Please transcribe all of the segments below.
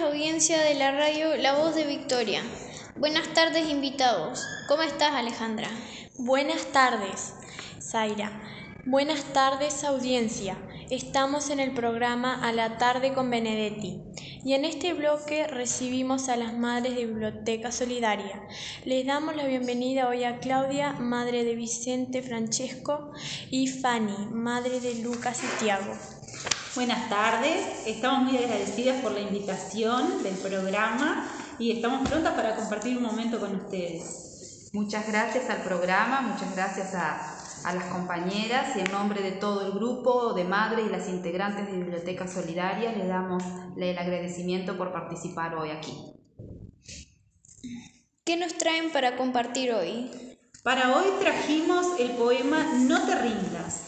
audiencia de la radio La Voz de Victoria. Buenas tardes invitados. ¿Cómo estás Alejandra? Buenas tardes, Zaira. Buenas tardes audiencia. Estamos en el programa A la tarde con Benedetti y en este bloque recibimos a las madres de Biblioteca Solidaria. Les damos la bienvenida hoy a Claudia, madre de Vicente Francesco, y Fanny, madre de Lucas y Tiago. Buenas tardes, estamos muy agradecidas por la invitación del programa y estamos prontas para compartir un momento con ustedes. Muchas gracias al programa, muchas gracias a a las compañeras y en nombre de todo el grupo de madres y las integrantes de Biblioteca Solidaria le damos el agradecimiento por participar hoy aquí. ¿Qué nos traen para compartir hoy? Para hoy trajimos el poema No te rindas.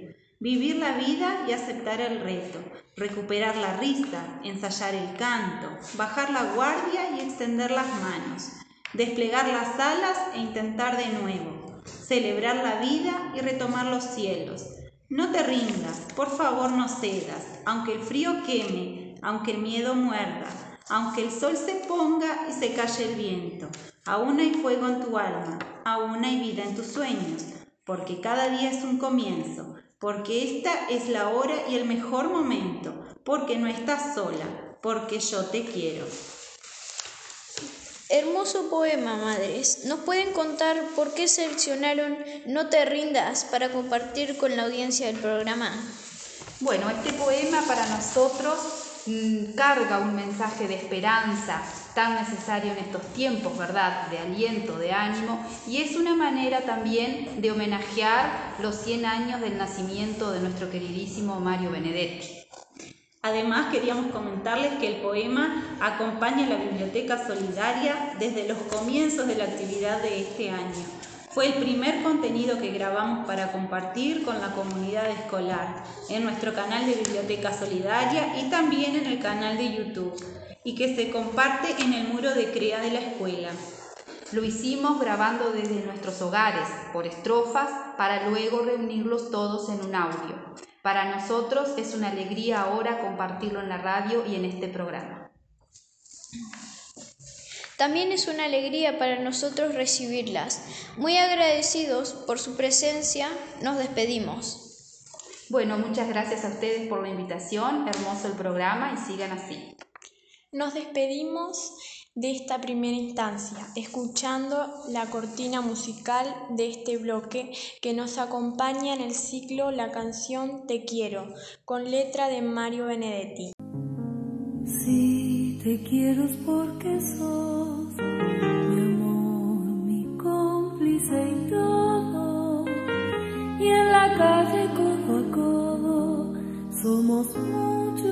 vivir la vida y aceptar el reto, recuperar la risa, ensayar el canto, bajar la guardia y extender las manos, desplegar las alas e intentar de nuevo, celebrar la vida y retomar los cielos, no te rindas, por favor no cedas, aunque el frío queme, aunque el miedo muerda, aunque el sol se ponga y se calle el viento. Aún hay fuego en tu alma, aún hay vida en tus sueños, porque cada día es un comienzo, porque esta es la hora y el mejor momento, porque no estás sola, porque yo te quiero. Hermoso poema, madres. ¿Nos pueden contar por qué seleccionaron No te rindas para compartir con la audiencia del programa? Bueno, este poema para nosotros mm, carga un mensaje de esperanza tan necesario en estos tiempos, ¿verdad? De aliento, de ánimo, y es una manera también de homenajear los 100 años del nacimiento de nuestro queridísimo Mario Benedetti. Además, queríamos comentarles que el poema acompaña a la Biblioteca Solidaria desde los comienzos de la actividad de este año. Fue el primer contenido que grabamos para compartir con la comunidad escolar en nuestro canal de Biblioteca Solidaria y también en el canal de YouTube y que se comparte en el muro de CREA de la escuela. Lo hicimos grabando desde nuestros hogares, por estrofas, para luego reunirlos todos en un audio. Para nosotros es una alegría ahora compartirlo en la radio y en este programa. También es una alegría para nosotros recibirlas. Muy agradecidos por su presencia, nos despedimos. Bueno, muchas gracias a ustedes por la invitación, hermoso el programa y sigan así. Nos despedimos de esta primera instancia, escuchando la cortina musical de este bloque que nos acompaña en el ciclo La canción Te quiero, con letra de Mario Benedetti. Te quiero porque sos mi amor, mi cómplice y todo, y en la calle codo a codo somos mucho